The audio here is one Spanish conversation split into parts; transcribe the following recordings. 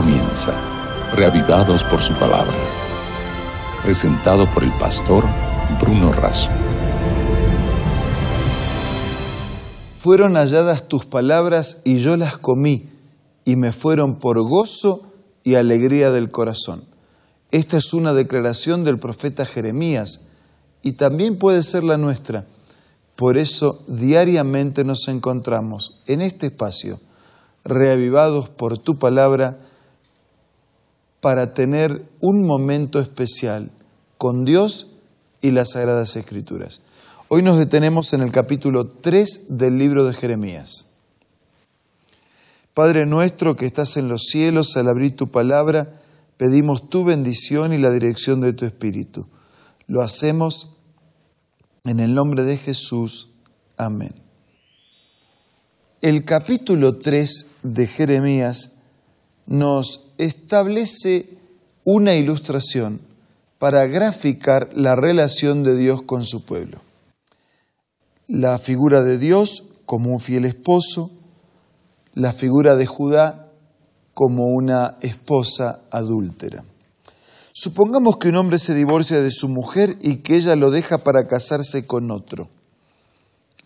comienza, reavivados por su palabra. Presentado por el pastor Bruno Razo. Fueron halladas tus palabras y yo las comí, y me fueron por gozo y alegría del corazón. Esta es una declaración del profeta Jeremías y también puede ser la nuestra. Por eso diariamente nos encontramos en este espacio, reavivados por tu palabra, para tener un momento especial con Dios y las Sagradas Escrituras. Hoy nos detenemos en el capítulo 3 del libro de Jeremías. Padre nuestro que estás en los cielos, al abrir tu palabra, pedimos tu bendición y la dirección de tu Espíritu. Lo hacemos en el nombre de Jesús. Amén. El capítulo 3 de Jeremías nos establece una ilustración para graficar la relación de Dios con su pueblo. La figura de Dios como un fiel esposo, la figura de Judá como una esposa adúltera. Supongamos que un hombre se divorcia de su mujer y que ella lo deja para casarse con otro.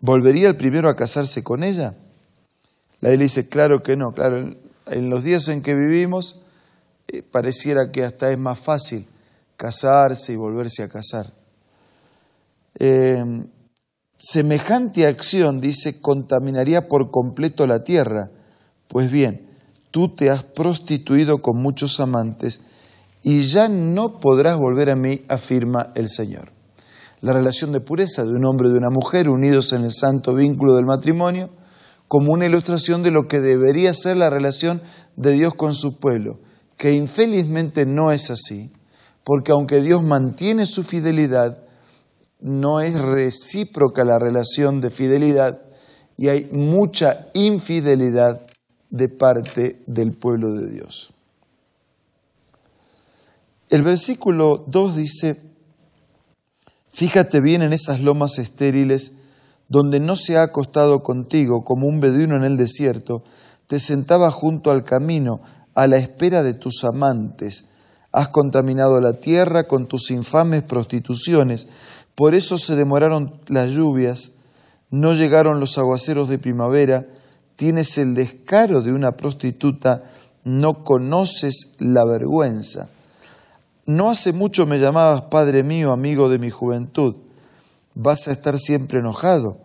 ¿Volvería el primero a casarse con ella? La ley dice, claro que no, claro, en los días en que vivimos eh, pareciera que hasta es más fácil casarse y volverse a casar. Eh, semejante acción, dice, contaminaría por completo la tierra. Pues bien, tú te has prostituido con muchos amantes y ya no podrás volver a mí, afirma el Señor. La relación de pureza de un hombre y de una mujer unidos en el santo vínculo del matrimonio, como una ilustración de lo que debería ser la relación de Dios con su pueblo, que infelizmente no es así, porque aunque Dios mantiene su fidelidad, no es recíproca la relación de fidelidad y hay mucha infidelidad de parte del pueblo de Dios. El versículo 2 dice, fíjate bien en esas lomas estériles donde no se ha acostado contigo como un beduino en el desierto, te sentaba junto al camino a la espera de tus amantes. Has contaminado la tierra con tus infames prostituciones, por eso se demoraron las lluvias, no llegaron los aguaceros de primavera, tienes el descaro de una prostituta, no conoces la vergüenza. No hace mucho me llamabas Padre mío, amigo de mi juventud. Vas a estar siempre enojado,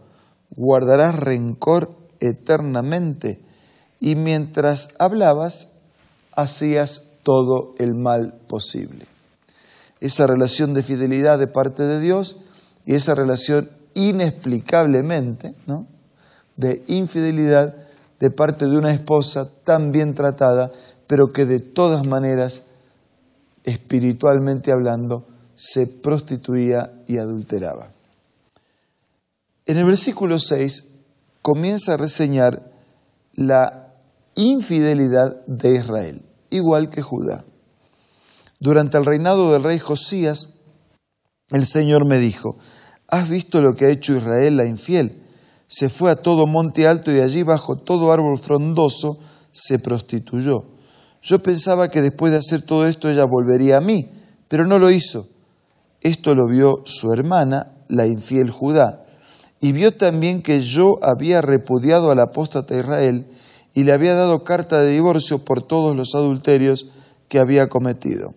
guardarás rencor eternamente. Y mientras hablabas, hacías todo el mal posible. Esa relación de fidelidad de parte de Dios y esa relación inexplicablemente, ¿no? de infidelidad de parte de una esposa tan bien tratada, pero que de todas maneras, espiritualmente hablando, se prostituía y adulteraba. En el versículo 6 comienza a reseñar la infidelidad de Israel, igual que Judá. Durante el reinado del rey Josías, el Señor me dijo, ¿has visto lo que ha hecho Israel la infiel? se fue a todo monte alto y allí bajo todo árbol frondoso se prostituyó. Yo pensaba que después de hacer todo esto ella volvería a mí, pero no lo hizo. Esto lo vio su hermana, la infiel Judá, y vio también que yo había repudiado al apóstata Israel y le había dado carta de divorcio por todos los adulterios que había cometido.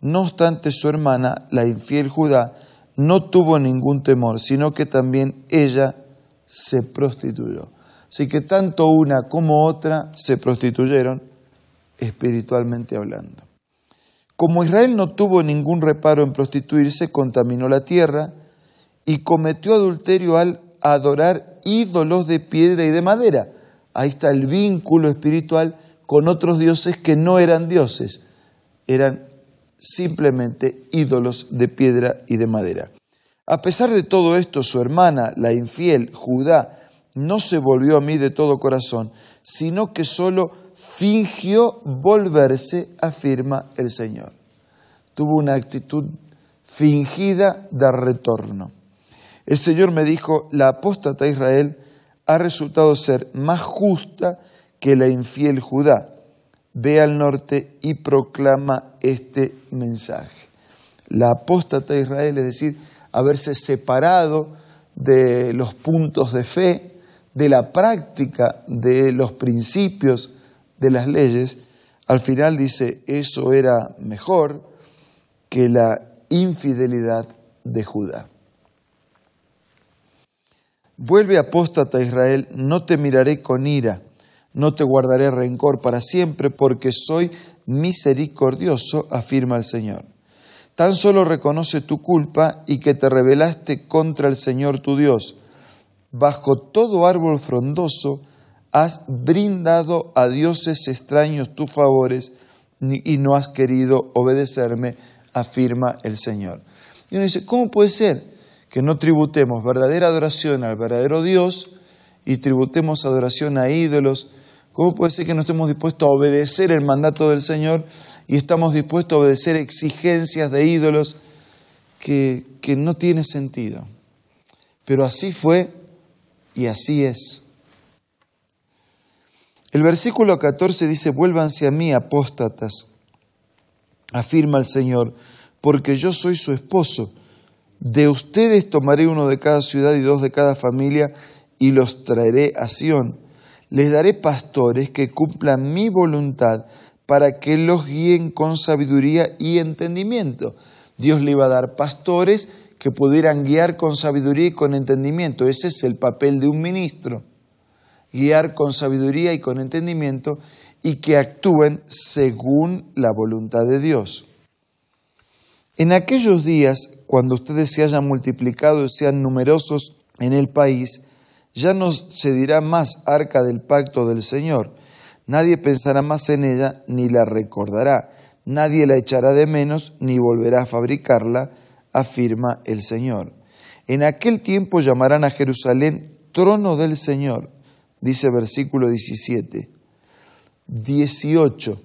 No obstante, su hermana, la infiel Judá, no tuvo ningún temor, sino que también ella se prostituyó. Así que tanto una como otra se prostituyeron espiritualmente hablando. Como Israel no tuvo ningún reparo en prostituirse, contaminó la tierra y cometió adulterio al adorar ídolos de piedra y de madera. Ahí está el vínculo espiritual con otros dioses que no eran dioses, eran simplemente ídolos de piedra y de madera. A pesar de todo esto, su hermana, la infiel Judá, no se volvió a mí de todo corazón, sino que solo fingió volverse, afirma el Señor. Tuvo una actitud fingida de retorno. El Señor me dijo, la apóstata Israel ha resultado ser más justa que la infiel Judá. ve al norte y proclama este mensaje. La apóstata Israel, es decir, haberse separado de los puntos de fe, de la práctica de los principios de las leyes, al final dice, eso era mejor que la infidelidad de Judá. Vuelve apóstata Israel, no te miraré con ira, no te guardaré rencor para siempre, porque soy misericordioso, afirma el Señor. Tan solo reconoce tu culpa y que te rebelaste contra el Señor tu Dios. Bajo todo árbol frondoso has brindado a dioses extraños tus favores y no has querido obedecerme, afirma el Señor. Y uno dice, ¿cómo puede ser que no tributemos verdadera adoración al verdadero Dios y tributemos adoración a ídolos? ¿Cómo puede ser que no estemos dispuestos a obedecer el mandato del Señor y estamos dispuestos a obedecer exigencias de ídolos que, que no tiene sentido? Pero así fue y así es. El versículo 14 dice, vuélvanse a mí, apóstatas, afirma el Señor, porque yo soy su esposo. De ustedes tomaré uno de cada ciudad y dos de cada familia y los traeré a Sión. Les daré pastores que cumplan mi voluntad para que los guíen con sabiduría y entendimiento. Dios le iba a dar pastores que pudieran guiar con sabiduría y con entendimiento. Ese es el papel de un ministro guiar con sabiduría y con entendimiento y que actúen según la voluntad de Dios. En aquellos días, cuando ustedes se hayan multiplicado y sean numerosos en el país, ya no se dirá más arca del pacto del Señor. Nadie pensará más en ella ni la recordará. Nadie la echará de menos ni volverá a fabricarla, afirma el Señor. En aquel tiempo llamarán a Jerusalén trono del Señor dice versículo 17. 18.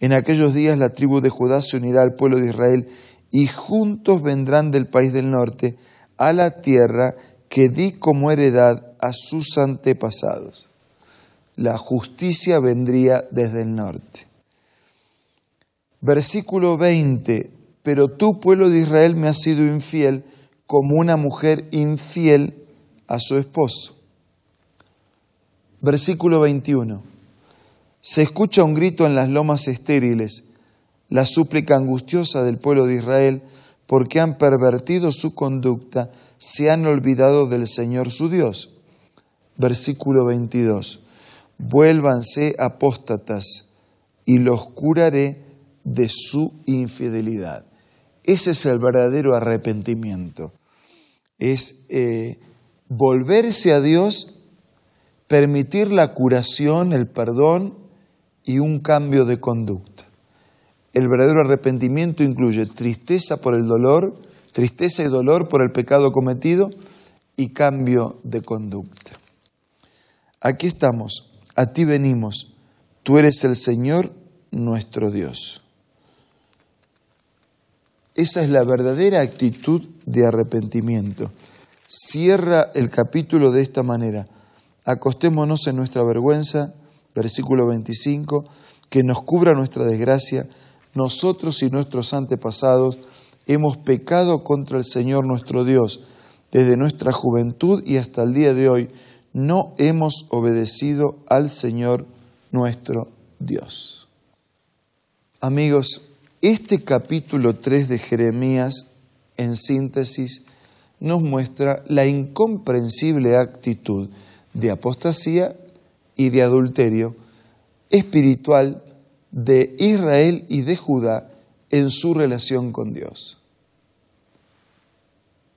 En aquellos días la tribu de Judá se unirá al pueblo de Israel y juntos vendrán del país del norte a la tierra que di como heredad a sus antepasados. La justicia vendría desde el norte. Versículo 20. Pero tú, pueblo de Israel, me has sido infiel como una mujer infiel a su esposo. Versículo 21. Se escucha un grito en las lomas estériles, la súplica angustiosa del pueblo de Israel, porque han pervertido su conducta, se han olvidado del Señor su Dios. Versículo 22. Vuélvanse apóstatas y los curaré de su infidelidad. Ese es el verdadero arrepentimiento. Es eh, volverse a Dios permitir la curación, el perdón y un cambio de conducta. El verdadero arrepentimiento incluye tristeza por el dolor, tristeza y dolor por el pecado cometido y cambio de conducta. Aquí estamos, a ti venimos, tú eres el Señor nuestro Dios. Esa es la verdadera actitud de arrepentimiento. Cierra el capítulo de esta manera acostémonos en nuestra vergüenza, versículo 25, que nos cubra nuestra desgracia, nosotros y nuestros antepasados hemos pecado contra el Señor nuestro Dios, desde nuestra juventud y hasta el día de hoy no hemos obedecido al Señor nuestro Dios. Amigos, este capítulo 3 de Jeremías, en síntesis, nos muestra la incomprensible actitud de apostasía y de adulterio espiritual de Israel y de Judá en su relación con Dios.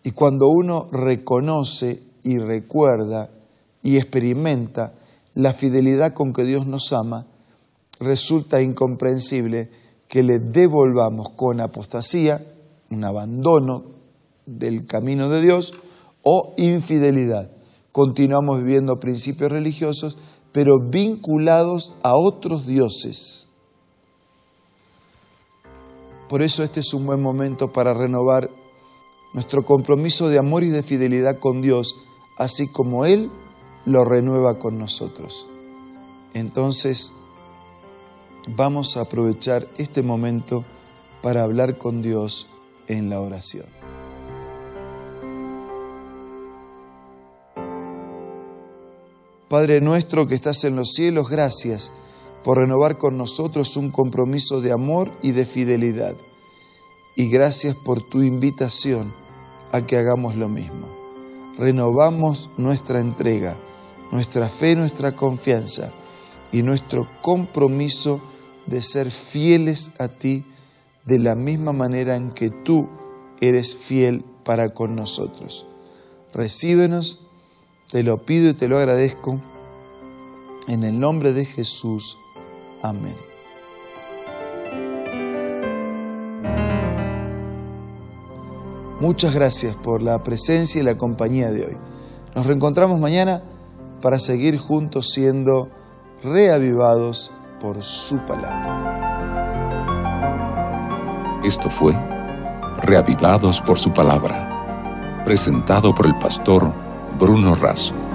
Y cuando uno reconoce y recuerda y experimenta la fidelidad con que Dios nos ama, resulta incomprensible que le devolvamos con apostasía, un abandono del camino de Dios o infidelidad continuamos viviendo principios religiosos, pero vinculados a otros dioses. Por eso este es un buen momento para renovar nuestro compromiso de amor y de fidelidad con Dios, así como Él lo renueva con nosotros. Entonces, vamos a aprovechar este momento para hablar con Dios en la oración. Padre nuestro que estás en los cielos, gracias por renovar con nosotros un compromiso de amor y de fidelidad. Y gracias por tu invitación a que hagamos lo mismo. Renovamos nuestra entrega, nuestra fe, nuestra confianza y nuestro compromiso de ser fieles a ti de la misma manera en que tú eres fiel para con nosotros. Recíbenos, te lo pido y te lo agradezco, en el nombre de Jesús. Amén. Muchas gracias por la presencia y la compañía de hoy. Nos reencontramos mañana para seguir juntos siendo reavivados por su palabra. Esto fue Reavivados por su palabra, presentado por el pastor Bruno Razo.